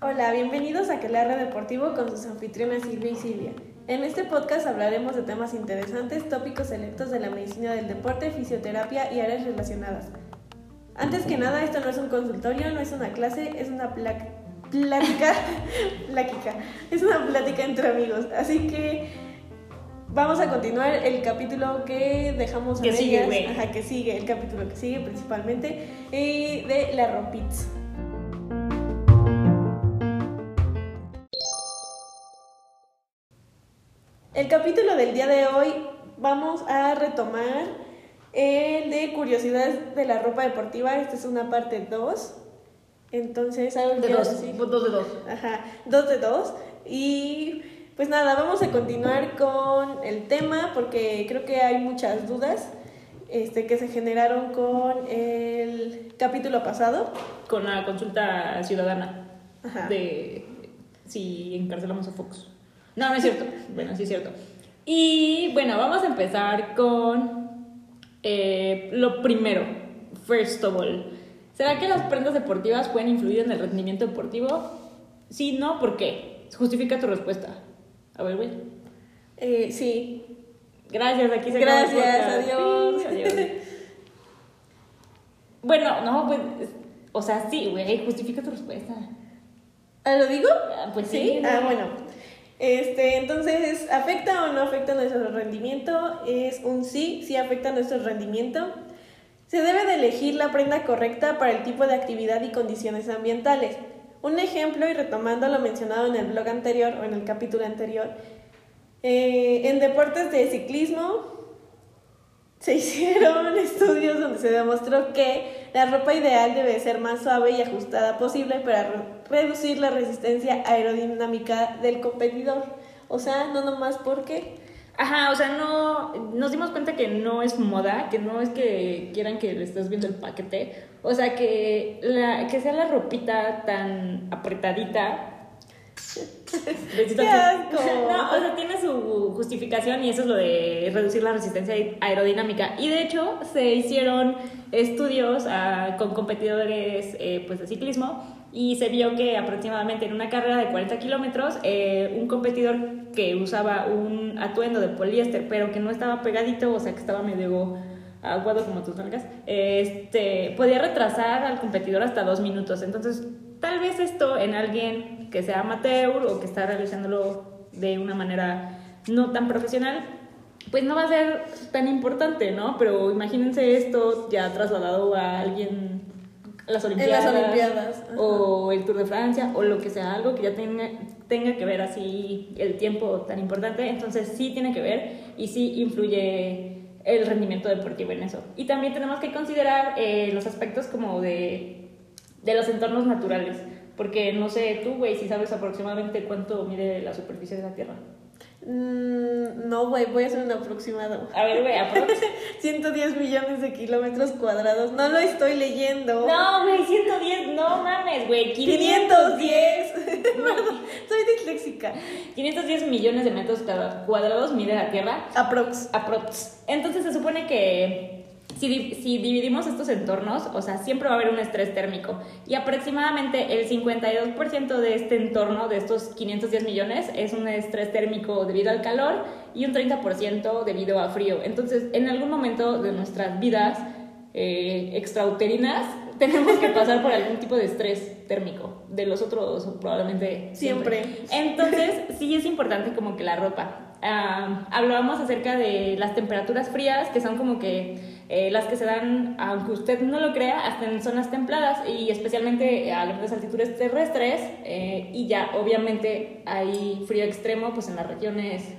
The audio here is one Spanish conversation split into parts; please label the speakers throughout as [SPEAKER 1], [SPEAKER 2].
[SPEAKER 1] Hola, bienvenidos a Quelarre Deportivo con sus anfitrionas Silvia y Silvia. En este podcast hablaremos de temas interesantes, tópicos selectos de la medicina del deporte, fisioterapia y áreas relacionadas. Antes que nada, esto no es un consultorio, no es una clase, es una plática, plática, es una plática entre amigos. Así que vamos a continuar el capítulo que dejamos a
[SPEAKER 2] Que sigue,
[SPEAKER 1] medias.
[SPEAKER 2] güey.
[SPEAKER 1] Ajá, que sigue, el capítulo que sigue principalmente, eh, de la ropitz. El capítulo del día de hoy vamos a retomar el de curiosidades de la ropa deportiva. Esta es una parte 2. Entonces, ¿algo
[SPEAKER 2] De
[SPEAKER 1] quieras
[SPEAKER 2] dos,
[SPEAKER 1] decir?
[SPEAKER 2] dos de dos.
[SPEAKER 1] Ajá, dos de dos. Y pues nada, vamos a continuar con el tema porque creo que hay muchas dudas este, que se generaron con el capítulo pasado.
[SPEAKER 2] Con la consulta ciudadana
[SPEAKER 1] Ajá.
[SPEAKER 2] de si encarcelamos a Fox. No, no es cierto. Bueno, sí es cierto. Y bueno, vamos a empezar con eh, lo primero. First of all. ¿Será que las prendas deportivas pueden influir en el rendimiento deportivo? Sí, no, ¿por qué? Justifica tu respuesta. A ver, güey.
[SPEAKER 1] Eh, sí.
[SPEAKER 2] Gracias, aquí se
[SPEAKER 1] Gracias, adiós.
[SPEAKER 2] Sí, adiós. Bueno, no, pues, o sea, sí, güey, justifica tu respuesta.
[SPEAKER 1] ¿Ah, ¿Lo digo?
[SPEAKER 2] Ah, Pues sí.
[SPEAKER 1] Ah, bueno. Este, entonces, ¿afecta o no afecta nuestro rendimiento? Es un sí, sí afecta nuestro rendimiento. Se debe de elegir la prenda correcta para el tipo de actividad y condiciones ambientales. Un ejemplo, y retomando lo mencionado en el blog anterior o en el capítulo anterior, eh, en deportes de ciclismo se hicieron estudios donde se demostró que la ropa ideal debe ser más suave y ajustada posible para re- reducir la resistencia aerodinámica del competidor. O sea, no nomás porque...
[SPEAKER 2] Ajá, o sea, no, nos dimos cuenta que no es moda, que no es que quieran que le estés viendo el paquete, o sea, que, la, que sea la ropita tan apretadita.
[SPEAKER 1] ¡Qué asco!
[SPEAKER 2] No, o sea, tiene su justificación y eso es lo de reducir la resistencia aerodinámica. Y de hecho, se hicieron estudios ah, con competidores eh, pues, de ciclismo y se vio que aproximadamente en una carrera de 40 kilómetros, eh, un competidor que usaba un atuendo de poliéster, pero que no estaba pegadito, o sea, que estaba medio aguado como tus nalgas, este, podía retrasar al competidor hasta dos minutos. Entonces, tal vez esto en alguien que sea amateur o que está realizándolo de una manera no tan profesional, pues no va a ser tan importante, ¿no? Pero imagínense esto ya trasladado a alguien las
[SPEAKER 1] En
[SPEAKER 2] Olimpiadas,
[SPEAKER 1] las Olimpiadas,
[SPEAKER 2] o el Tour de Francia o lo que sea, algo que ya tenga, tenga que ver así el tiempo tan importante, entonces sí tiene que ver y sí influye el rendimiento deportivo en eso. Y también tenemos que considerar eh, los aspectos como de, de los entornos naturales, porque no sé tú, güey, si sabes aproximadamente cuánto mide la superficie de la Tierra.
[SPEAKER 1] Mm, no, güey, voy a hacer un aproximado.
[SPEAKER 2] A ver, güey, aprox.
[SPEAKER 1] 110 millones de kilómetros cuadrados. No lo estoy leyendo.
[SPEAKER 2] No, güey, 110, no mames, güey,
[SPEAKER 1] 510.
[SPEAKER 2] 510.
[SPEAKER 1] Soy disléxica.
[SPEAKER 2] 510 millones de metros cuadrados mide la Tierra.
[SPEAKER 1] Aprox.
[SPEAKER 2] Aprox. Entonces se supone que si, si dividimos estos entornos, o sea, siempre va a haber un estrés térmico. Y aproximadamente el 52% de este entorno, de estos 510 millones, es un estrés térmico debido al calor y un 30% debido a frío. Entonces, en algún momento de nuestras vidas eh, extrauterinas, tenemos que pasar por algún tipo de estrés térmico. De los otros, probablemente
[SPEAKER 1] Siempre.
[SPEAKER 2] entonces, sí es importante como que la ropa. Ah, hablábamos acerca de las temperaturas frías, que son como que eh, las que se dan, aunque usted no lo crea, hasta en zonas templadas y especialmente a grandes altitudes terrestres. eh, y ya, obviamente, hay frío extremo pues en las regiones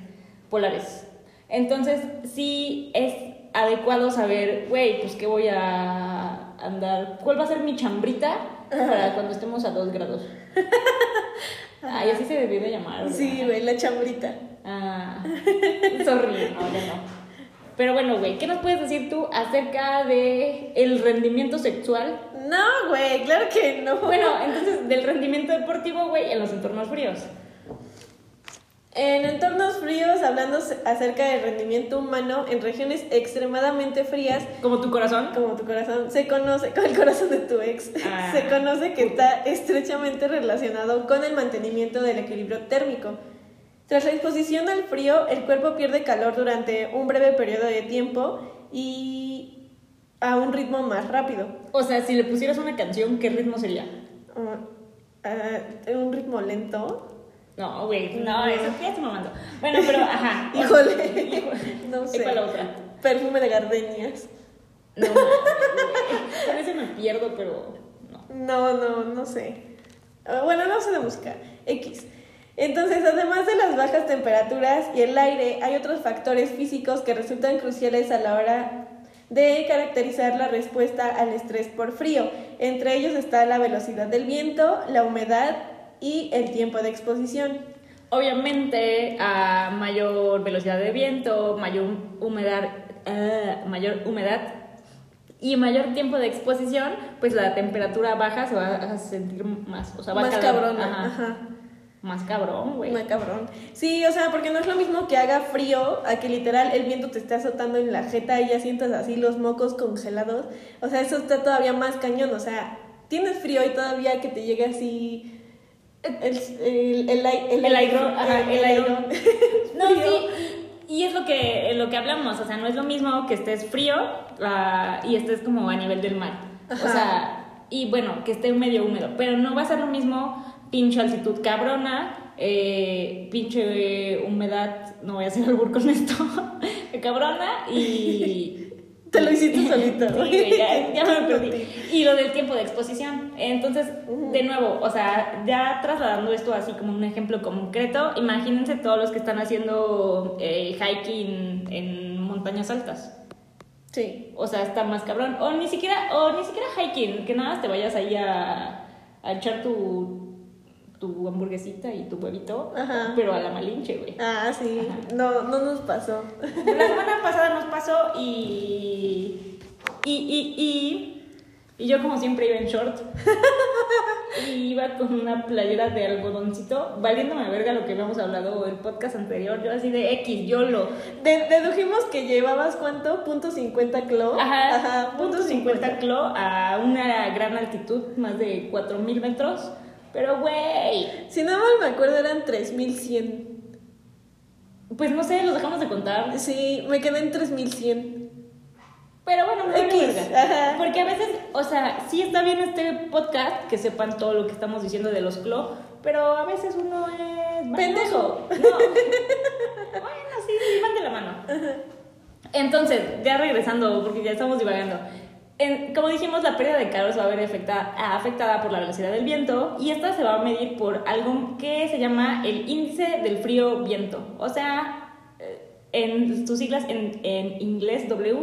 [SPEAKER 2] polares. Entonces, sí es adecuado saber, güey, pues qué voy a andar, cuál va a ser mi chambrita para cuando estemos a 2 grados. Ay, así se debió de llamar. ¿verdad?
[SPEAKER 1] Sí, güey, la chambrita.
[SPEAKER 2] Ah, sorry, no, ya no. Pero bueno, güey, ¿qué nos puedes decir tú acerca de el rendimiento sexual?
[SPEAKER 1] No, güey, claro que no.
[SPEAKER 2] Bueno, entonces del rendimiento deportivo, güey, en los entornos fríos.
[SPEAKER 1] En entornos fríos, hablando acerca del rendimiento humano en regiones extremadamente frías,
[SPEAKER 2] Como tu corazón.
[SPEAKER 1] como tu corazón, se conoce, como el corazón de tu ex,
[SPEAKER 2] Ah.
[SPEAKER 1] se conoce que está estrechamente relacionado con el mantenimiento del equilibrio térmico. Tras la exposición al frío, el cuerpo pierde calor durante un breve periodo de tiempo y a un ritmo más rápido.
[SPEAKER 2] O sea, si le pusieras una canción, ¿qué ritmo sería?
[SPEAKER 1] Uh, ah, un ritmo lento.
[SPEAKER 2] No, güey, no, eso ya estoy mamando. Bueno, pero, ajá.
[SPEAKER 1] Híjole, no
[SPEAKER 2] ¿Y
[SPEAKER 1] sé.
[SPEAKER 2] cuál otra?
[SPEAKER 1] Perfume de gardenias.
[SPEAKER 2] No, a veces me pierdo, pero no.
[SPEAKER 1] No, no, no sé. Ah, Bueno, no sé de buscar. X. Entonces, además de las bajas temperaturas y el aire, hay otros factores físicos que resultan cruciales a la hora de caracterizar la respuesta al estrés por frío. Entre ellos está la velocidad del viento, la humedad y el tiempo de exposición.
[SPEAKER 2] Obviamente, a mayor velocidad de viento, mayor humedad, eh, mayor humedad y mayor tiempo de exposición, pues la temperatura baja se va a sentir más, o sea, va a
[SPEAKER 1] Más
[SPEAKER 2] ajá,
[SPEAKER 1] Ajá.
[SPEAKER 2] Más cabrón, güey.
[SPEAKER 1] Más cabrón. Sí, o sea, porque no es lo mismo que haga frío a que literal el viento te esté azotando en la jeta y ya sientas así los mocos congelados. O sea, eso está todavía más cañón. O sea, tienes frío y todavía que te llegue así el, el, el, el,
[SPEAKER 2] El
[SPEAKER 1] aire-
[SPEAKER 2] ajá, el
[SPEAKER 1] airón.
[SPEAKER 2] No, sí, y es lo que, lo que hablamos, o sea, no es lo mismo que estés frío ah, y estés como a nivel del mar. O
[SPEAKER 1] Ajá.
[SPEAKER 2] sea, y bueno, que esté medio húmedo, pero no va a ser lo mismo pinche altitud cabrona, eh, pinche humedad, no voy a hacer albur con esto, cabrona y...
[SPEAKER 1] Te lo hiciste solito.
[SPEAKER 2] Sí, ya, ya me perdí. Y lo del tiempo de exposición. Entonces, de nuevo, o sea, ya trasladando esto así como un ejemplo concreto, imagínense todos los que están haciendo eh, hiking en montañas altas.
[SPEAKER 1] Sí.
[SPEAKER 2] O sea, está más cabrón. O ni siquiera, o ni siquiera hiking, que nada más te vayas ahí a, a echar tu, tu hamburguesita y tu huevito,
[SPEAKER 1] Ajá.
[SPEAKER 2] pero a la malinche, güey.
[SPEAKER 1] Ah, sí.
[SPEAKER 2] Ajá.
[SPEAKER 1] No, no nos pasó.
[SPEAKER 2] La semana pasada nos pasó y. Y, y, y. Y yo, como siempre, iba en short. y iba con una playera de algodoncito, valiéndome verga lo que habíamos hablado el podcast anterior. Yo, así de X, yo lo.
[SPEAKER 1] De- dedujimos que llevabas cuánto? Punto 50 clo.
[SPEAKER 2] Ajá, punto 50 clo a una gran altitud, más de 4000 metros. Pero, güey,
[SPEAKER 1] Si no mal me acuerdo eran 3100.
[SPEAKER 2] pues no sé, los dejamos de contar.
[SPEAKER 1] Sí, me quedé en 3100.
[SPEAKER 2] Pero bueno, me verga. Porque a veces, o sea, sí está bien este podcast, que sepan todo lo que estamos diciendo de los clo, pero a veces uno es...
[SPEAKER 1] Pendejo.
[SPEAKER 2] No. bueno, sí, sí, van de la mano. Entonces, ya regresando, porque ya estamos divagando. En- como dijimos, la pérdida de calor se va a ver afectada, afectada por la velocidad del viento y esta se va a medir por algo que se llama el índice del frío viento. O sea, eh, en sus siglas en, en inglés W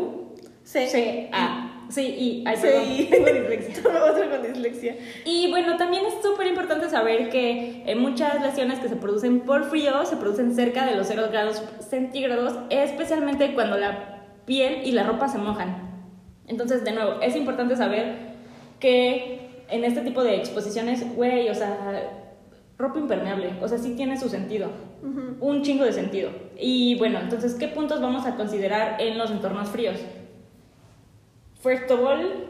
[SPEAKER 1] Sí.
[SPEAKER 2] C A Sí, y ay,
[SPEAKER 1] Sí.
[SPEAKER 2] perdón,
[SPEAKER 1] con dislexia.
[SPEAKER 2] Y bueno, también es súper importante saber que eh, muchas lesiones que se producen por frío se producen cerca de los 0 grados centígrados, especialmente cuando la piel y la ropa se mojan. Entonces, de nuevo, es importante saber que en este tipo de exposiciones, güey, o sea, ropa impermeable, o sea, sí tiene su sentido, un chingo de sentido. Y bueno, entonces, ¿qué puntos vamos a considerar en los entornos fríos? First of all,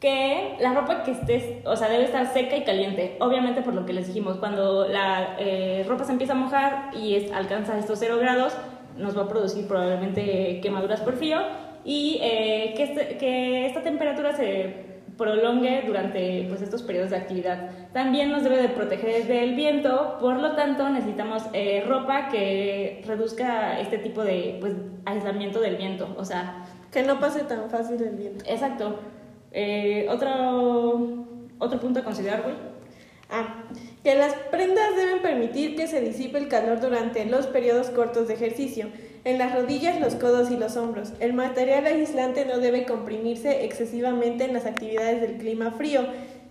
[SPEAKER 2] que la ropa que estés, o sea, debe estar seca y caliente. Obviamente por lo que les dijimos, cuando la eh, ropa se empieza a mojar y es- alcanza estos 0 grados, nos va a producir probablemente quemaduras por frío y eh, que, este- que esta temperatura se prolongue durante pues, estos periodos de actividad. También nos debe de proteger del viento, por lo tanto necesitamos eh, ropa que reduzca este tipo de pues, aislamiento del viento. O sea,
[SPEAKER 1] Que no pase tan fácil el viento.
[SPEAKER 2] Exacto. Eh, otro, otro punto a considerar, güey.
[SPEAKER 1] Ah, que las prendas deben permitir que se disipe el calor durante los periodos cortos de ejercicio, en las rodillas, los codos y los hombros. El material aislante no debe comprimirse excesivamente en las actividades del clima frío,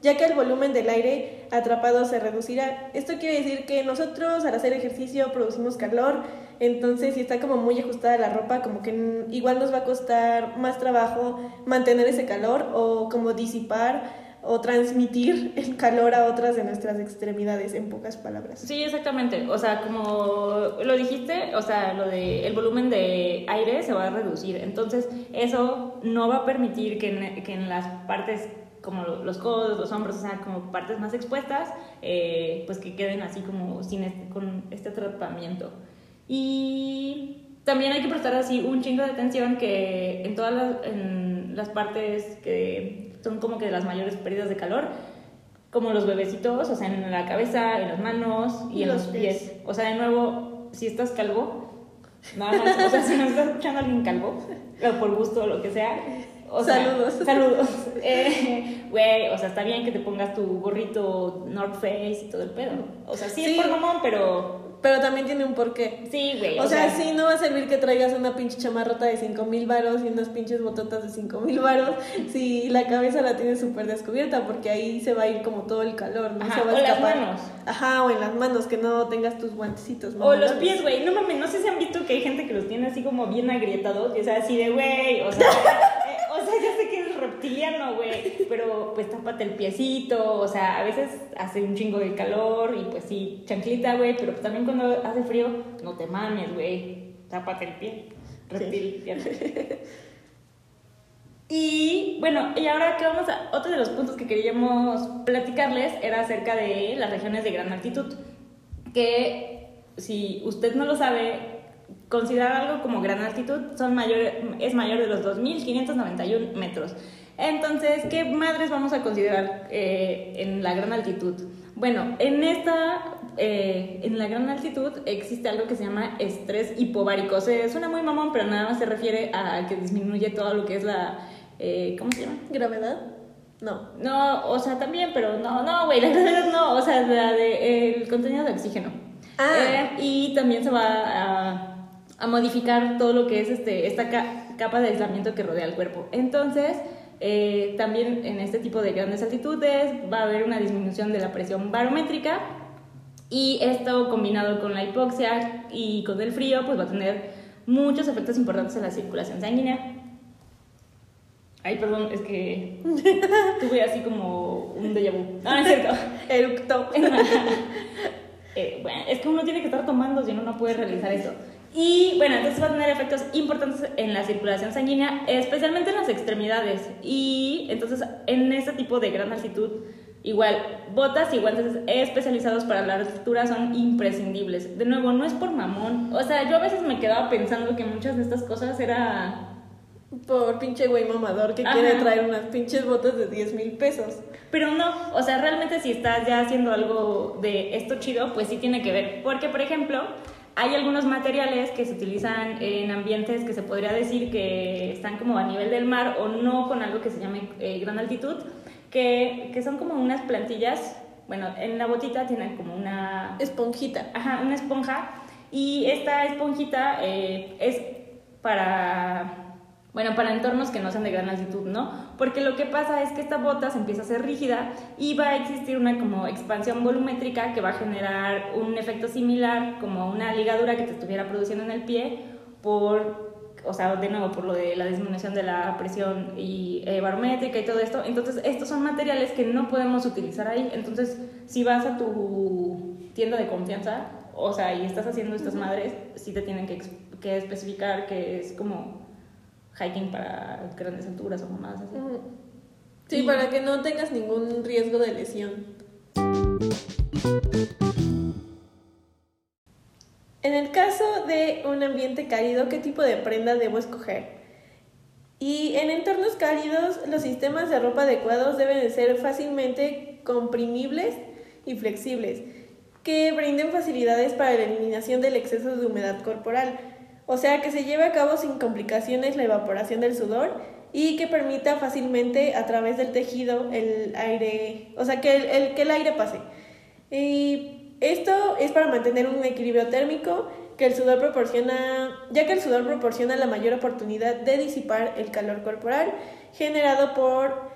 [SPEAKER 1] ya que el volumen del aire atrapado se reducirá. Esto quiere decir que nosotros al hacer ejercicio producimos calor, entonces si está como muy ajustada la ropa, como que igual nos va a costar más trabajo mantener ese calor o como disipar o transmitir el calor a otras de nuestras extremidades, en pocas palabras.
[SPEAKER 2] Sí, exactamente. O sea, como lo dijiste, o sea, lo de el volumen de aire se va a reducir. Entonces, eso no va a permitir que en, que en las partes como los codos, los hombros, o sea, como partes más expuestas, eh, pues que queden así como sin este, con este tratamiento. Y también hay que prestar así un chingo de atención que en todas las, en las partes que son como que las mayores pérdidas de calor, como los bebecitos, o sea, en la cabeza, en las manos y, en los pies. O sea, de nuevo, si estás calvo, nada más, o sea, si no estás escuchando alguien calvo, o por gusto o lo que sea, o
[SPEAKER 1] saludos.
[SPEAKER 2] saludos. Eh, güey, o sea, está bien que te pongas tu gorrito North Face y todo el pedo. O sea, sí,
[SPEAKER 1] Sí.
[SPEAKER 2] es por mamón, pero
[SPEAKER 1] Pero también tiene un porqué.
[SPEAKER 2] sí, güey.
[SPEAKER 1] O sea, sí, no va a servir que traigas una pinche chamarrota de 5 mil varos y unas pinches bototas de 5 mil varos si la cabeza la tienes súper descubierta, porque ahí se va a ir como todo el calor, ¿no?
[SPEAKER 2] Ajá,
[SPEAKER 1] se va
[SPEAKER 2] o
[SPEAKER 1] a
[SPEAKER 2] las
[SPEAKER 1] escapar.
[SPEAKER 2] manos.
[SPEAKER 1] Ajá, o en las manos, que no tengas tus guantecitos.
[SPEAKER 2] O los pies, güey. No mames, no sé si han visto que hay gente que los tiene así como bien agrietados. Y o sea, así de, güey. O sea, reptiliano, güey. Pero pues tápate el piecito. O sea, a veces hace un chingo de calor. Y pues sí, chanclita, güey. Pero también cuando hace frío, no te mames, güey. Tápate el pie. Reptiliano. Y bueno, y ahora que vamos a otro de los puntos que queríamos platicarles era acerca de las regiones de gran altitud, que si usted no lo sabe, considerar algo como gran altitud son mayor, es mayor de los 2.591 metros. Entonces, ¿qué madres vamos a considerar eh, en la gran altitud? Bueno, en esta, eh, en la gran altitud existe algo que se llama estrés hipovárico. O sea, suena muy mamón, pero nada más se refiere a que disminuye todo lo que es la, eh, ¿cómo se llama?
[SPEAKER 1] ¿Gravedad? No.
[SPEAKER 2] No, o sea, también, pero no, no, güey, la gravedad no, o sea, la de, el contenido de oxígeno.
[SPEAKER 1] Ah.
[SPEAKER 2] Y también se va a, a modificar todo lo que es este, esta ca- capa de aislamiento que rodea el cuerpo. Entonces, eh, también en este tipo de grandes altitudes va a haber una disminución de la presión barométrica y esto combinado con la hipoxia y con el frío, pues va a tener muchos efectos importantes en la circulación sanguínea. Ay, perdón, es que tuve así como un déjà vu. Ah, es cierto.
[SPEAKER 1] Eructó.
[SPEAKER 2] Eh, bueno, es que uno tiene que estar tomando, si no, no puede realizar eso. Y bueno, entonces va a tener efectos importantes en la circulación sanguínea, especialmente en las extremidades. Y entonces en este tipo de gran altitud, igual, botas y guantes especializados para la altura son imprescindibles. De nuevo, no es por mamón. O sea, yo a veces me quedaba pensando que muchas de estas cosas era
[SPEAKER 1] Por pinche güey mamador que
[SPEAKER 2] Ajá.
[SPEAKER 1] quiere traer unas pinches botas de 10 mil pesos.
[SPEAKER 2] Pero no, o sea, realmente si estás ya haciendo algo de esto chido, pues sí tiene que ver. Porque, por ejemplo, hay algunos materiales que se utilizan en ambientes que se podría decir que están como a nivel del mar o no con algo que se llame eh, gran altitud, que, que son como unas plantillas, bueno, en la botita tienen como una
[SPEAKER 1] Esponjita.
[SPEAKER 2] Ajá, una esponja. Y esta esponjita eh, es para, bueno, para entornos que no sean de gran altitud, ¿no? Porque lo que pasa es que esta bota se empieza a hacer rígida y va a existir una como expansión volumétrica que va a generar un efecto similar como una ligadura que te estuviera produciendo en el pie por, o sea, de nuevo, por lo de la disminución de la presión y, eh, barométrica y todo esto. Entonces, estos son materiales que no podemos utilizar ahí. Entonces, si vas a tu tienda de confianza, o sea, y estás haciendo estas madres, sí te tienen que, que especificar que es como hiking para grandes alturas o mamadas así.
[SPEAKER 1] Ujú. Sí,
[SPEAKER 2] Y-
[SPEAKER 1] para que no tengas ningún riesgo de lesión. En el caso de un ambiente cálido, ¿qué tipo de prenda debo escoger? Y en entornos cálidos, los sistemas de ropa adecuados deben de ser fácilmente comprimibles y flexibles, que brinden facilidades para la eliminación del exceso de humedad corporal, o sea, que se lleve a cabo sin complicaciones la evaporación del sudor y que permita fácilmente a través del tejido el aire, o sea, que el, el- que el aire pase. Y esto es para mantener un equilibrio térmico que el sudor proporciona, ya que el sudor proporciona la mayor oportunidad de disipar el calor corporal generado por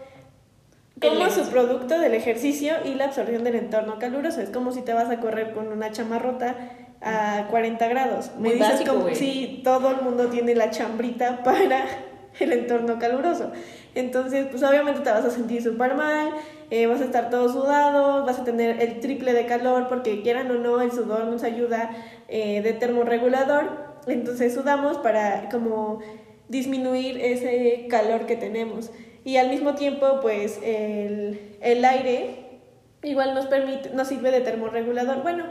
[SPEAKER 1] como
[SPEAKER 2] ex-
[SPEAKER 1] subproducto del ejercicio y la absorción del entorno caluroso. Es como si te vas a correr con una chamarrota a 40 grados. Me dices
[SPEAKER 2] básico,
[SPEAKER 1] como si todo el mundo tiene la chambrita para el entorno caluroso. Entonces, pues obviamente te vas a sentir súper mal, eh, vas a estar todo sudado, vas a tener el triple de calor porque quieran o no, el sudor nos ayuda eh, de termorregulador. Entonces sudamos para como disminuir ese calor que tenemos. Y al mismo tiempo, pues el, el aire igual nos permite, nos sirve de termorregulador. Bueno,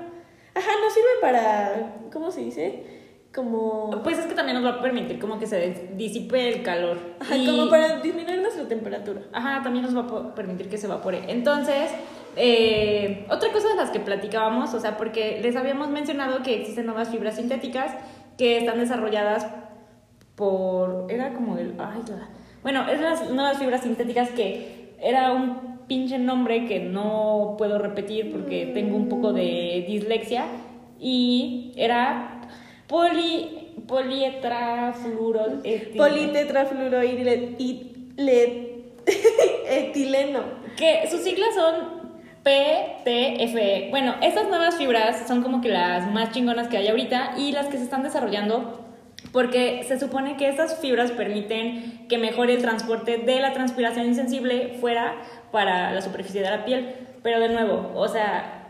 [SPEAKER 1] ajá, nos sirve para, ¿cómo se dice? Como...
[SPEAKER 2] Pues es que también nos va a permitir como que se disipe el calor.
[SPEAKER 1] Ajá, como para disminuir nuestra temperatura.
[SPEAKER 2] Ajá, también nos va a permitir que se evapore. Entonces, eh, otra cosa de las que platicábamos, o sea, porque les habíamos mencionado que existen nuevas fibras sintéticas que están desarrolladas por... Era como el... Ay, bueno, es las nuevas fibras sintéticas que era un pinche nombre que no puedo repetir porque tengo un poco de dislexia y era Poli, polietrafluoro... Que sus siglas son PTFE. Bueno, estas nuevas fibras son como que las más chingonas que hay ahorita y las que se están desarrollando porque se supone que estas fibras permiten que mejore el transporte de la transpiración insensible fuera para la superficie de la piel. Pero de nuevo, o sea,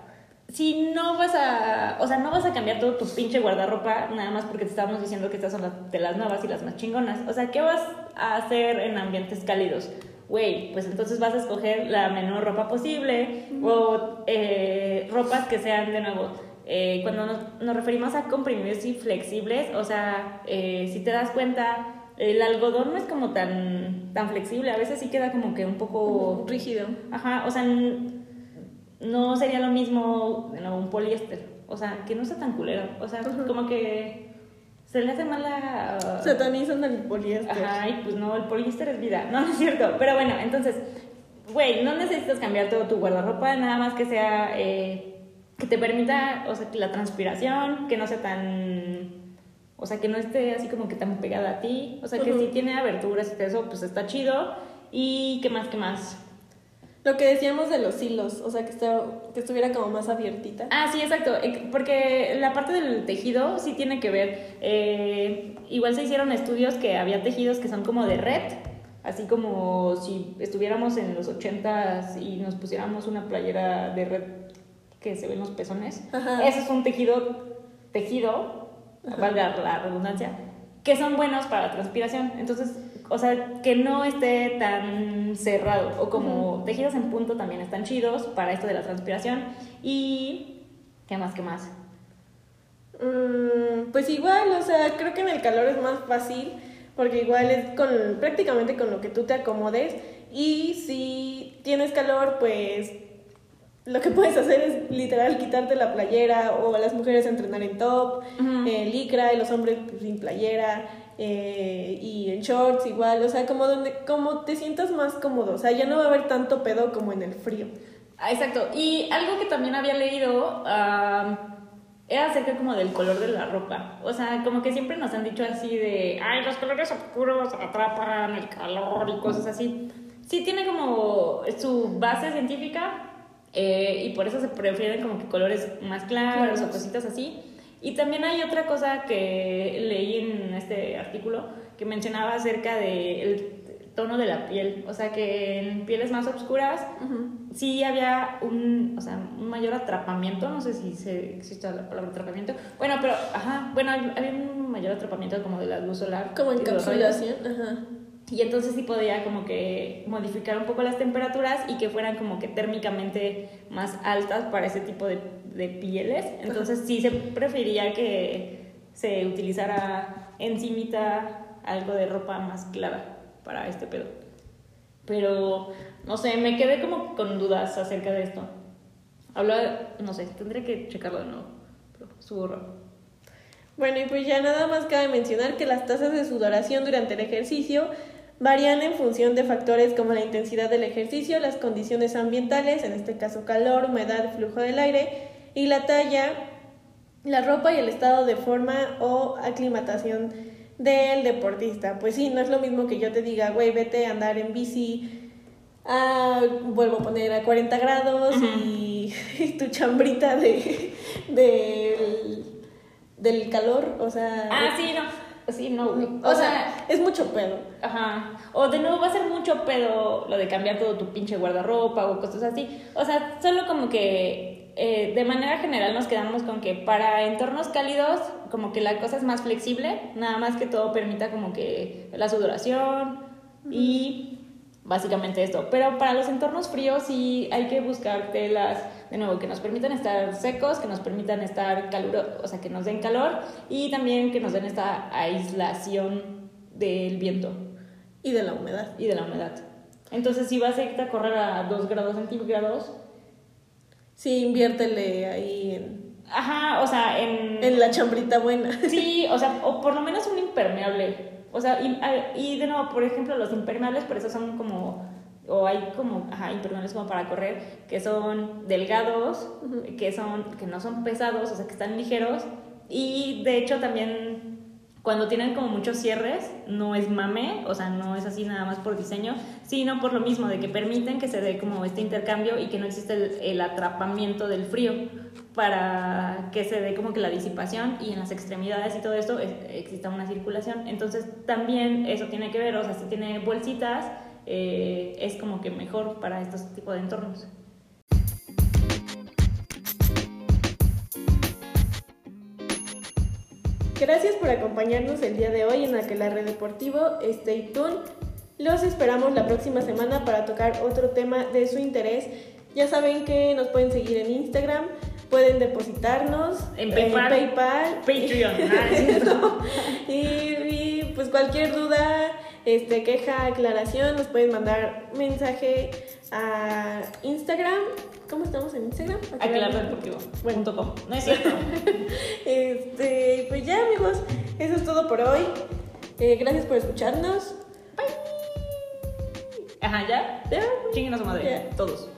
[SPEAKER 2] si no vas a, o sea, no vas a cambiar todo tu pinche guardarropa nada más porque te estábamos diciendo que estas son las, de las nuevas y las más chingonas. O sea, ¿qué vas a hacer en ambientes cálidos? Güey, pues entonces vas a escoger la menor ropa posible o eh, ropas que sean de nuevo. Eh, cuando nos, referimos a comprimidos y flexibles, o sea, eh, si te das cuenta, el algodón no es como tan, tan flexible, a veces sí queda como que un poco
[SPEAKER 1] rígido.
[SPEAKER 2] Ajá, o sea, no sería lo mismo de un poliéster. O sea, que no sea tan culero. O sea, como que se le hace mala.
[SPEAKER 1] Uh... Satanizan el poliéster.
[SPEAKER 2] Ajá, y pues no, el poliéster es vida. No, no es cierto. Pero bueno, entonces, güey, no necesitas cambiar todo tu guardarropa, nada más que sea. Eh, que te permita, o sea, que la transpiración, que no sea tan. O sea, que no esté así como que tan pegada a ti. O sea, que si tiene aberturas y eso, pues está chido. Y qué más, qué más.
[SPEAKER 1] Lo que decíamos de los hilos, o sea, que, que estuviera como más abiertita.
[SPEAKER 2] Ah, sí, exacto, eh, porque la parte del tejido sí tiene que ver. Eh, igual se hicieron estudios que había tejidos que son como de red, así como si estuviéramos en los 80 y nos pusiéramos una playera de red que se ven los pezones. Eso es un tejido, tejido, valga la redundancia, que son buenos para la transpiración. Entonces, o sea, que no esté tan cerrado. O como tejidos en punto también están chidos para esto de la transpiración. Y. ¿Qué más? ¿Qué más?
[SPEAKER 1] Mm, pues igual, o sea, creo que en el calor es más fácil. Porque igual es con prácticamente con lo que tú te acomodes. Y si tienes calor, pues lo que puedes hacer es literal quitarte la playera o a las mujeres entrenar en top, eh, licra y los hombres pues, sin playera eh, y en shorts igual, o sea, como donde como te sientas más cómodo, o sea, ya no va a haber tanto pedo como en el frío.
[SPEAKER 2] Ah, exacto, y algo que también había leído era acerca como del color de la ropa, o sea, como que siempre nos han dicho así de, ay, los colores oscuros atrapan el calor y cosas así. Sí tiene como su base científica, eh, y por eso se prefieren como que colores más claros o cositas así. Y también hay otra cosa que leí en este artículo que mencionaba acerca del tono de la piel. O sea, que en pieles más oscuras sí había un, o sea, un mayor atrapamiento. No sé si se, existe la palabra atrapamiento. Bueno, pero, ajá, bueno, había un mayor atrapamiento como de la luz solar.
[SPEAKER 1] Como encapsulación, ajá.
[SPEAKER 2] Y entonces sí podía como que modificar un poco las temperaturas y que fueran como que térmicamente más altas para ese tipo de, de pieles. Entonces sí se prefería que se utilizara encimita algo de ropa más clara para este pedo. Pero, no sé, me quedé como con dudas acerca de esto. Habla, no sé, tendré que checarlo de nuevo. Pero subo
[SPEAKER 1] Bueno, y pues ya nada más cabe mencionar que las tasas de sudoración durante el ejercicio Varían en función de factores como la intensidad del ejercicio, las condiciones ambientales, en este caso calor, humedad, flujo del aire, y la talla, la ropa y el estado de forma o aclimatación del deportista. Pues sí, no es lo mismo que yo te diga, güey, vete a andar en bici, a, vuelvo a poner a 40 grados y, tu chambrita de, del calor, o sea...
[SPEAKER 2] Ah, sí, no Sí, no, güey.
[SPEAKER 1] O, sea, es mucho pedo.
[SPEAKER 2] Ajá. O de nuevo va a ser mucho pedo lo de cambiar todo tu pinche guardarropa o cosas así. O sea, solo como que eh, de manera general nos quedamos con que para entornos cálidos como que la cosa es más flexible, nada más que todo permita como que la sudoración y básicamente esto. Pero para los entornos fríos sí hay que buscar telas de nuevo, que nos permitan estar secos, que nos permitan estar calurosos, o sea, que nos den calor y también que nos den esta aislación del viento.
[SPEAKER 1] Y de la humedad.
[SPEAKER 2] Y de la humedad. Entonces, si vas a irte a correr a 2 grados centígrados.
[SPEAKER 1] Sí, inviértele ahí en.
[SPEAKER 2] Ajá, o sea, en.
[SPEAKER 1] En la chambrita buena.
[SPEAKER 2] Sí, o sea, o por lo menos un impermeable. O sea, y, y de nuevo, por ejemplo, los impermeables, por eso son como o hay como, ajá, impermeables como para correr, que son delgados, que, son, que no son pesados, o sea, que están ligeros. Y de hecho también cuando tienen como muchos cierres, no es mame, o sea, no es así nada más por diseño, sino por lo mismo, de que permiten que se dé como este intercambio y que no existe el, atrapamiento del frío para que se dé como que la disipación y en las extremidades y todo esto exista una circulación. Entonces también eso tiene que ver, o sea, si tiene bolsitas, eh, es como que mejor para estos tipos de entornos.
[SPEAKER 1] Gracias por acompañarnos el día de hoy en Aquelarre Deportivo. Stay tuned. Los esperamos la próxima semana para tocar otro tema de su interés. Ya saben que nos pueden seguir en Instagram, pueden depositarnos
[SPEAKER 2] en PayPal,
[SPEAKER 1] PayPal
[SPEAKER 2] Patreon.
[SPEAKER 1] Ah, y pues cualquier duda este, queja, aclaración, nos pueden mandar mensaje a Instagram. ¿Cómo estamos en Instagram?
[SPEAKER 2] Aclarardeportivo.com. No es cierto.
[SPEAKER 1] este, pues ya, amigos, eso es todo por hoy. Eh, gracias por escucharnos.
[SPEAKER 2] Bye. Ajá, ya.
[SPEAKER 1] Ya.
[SPEAKER 2] Chinguen a su madre. Todos.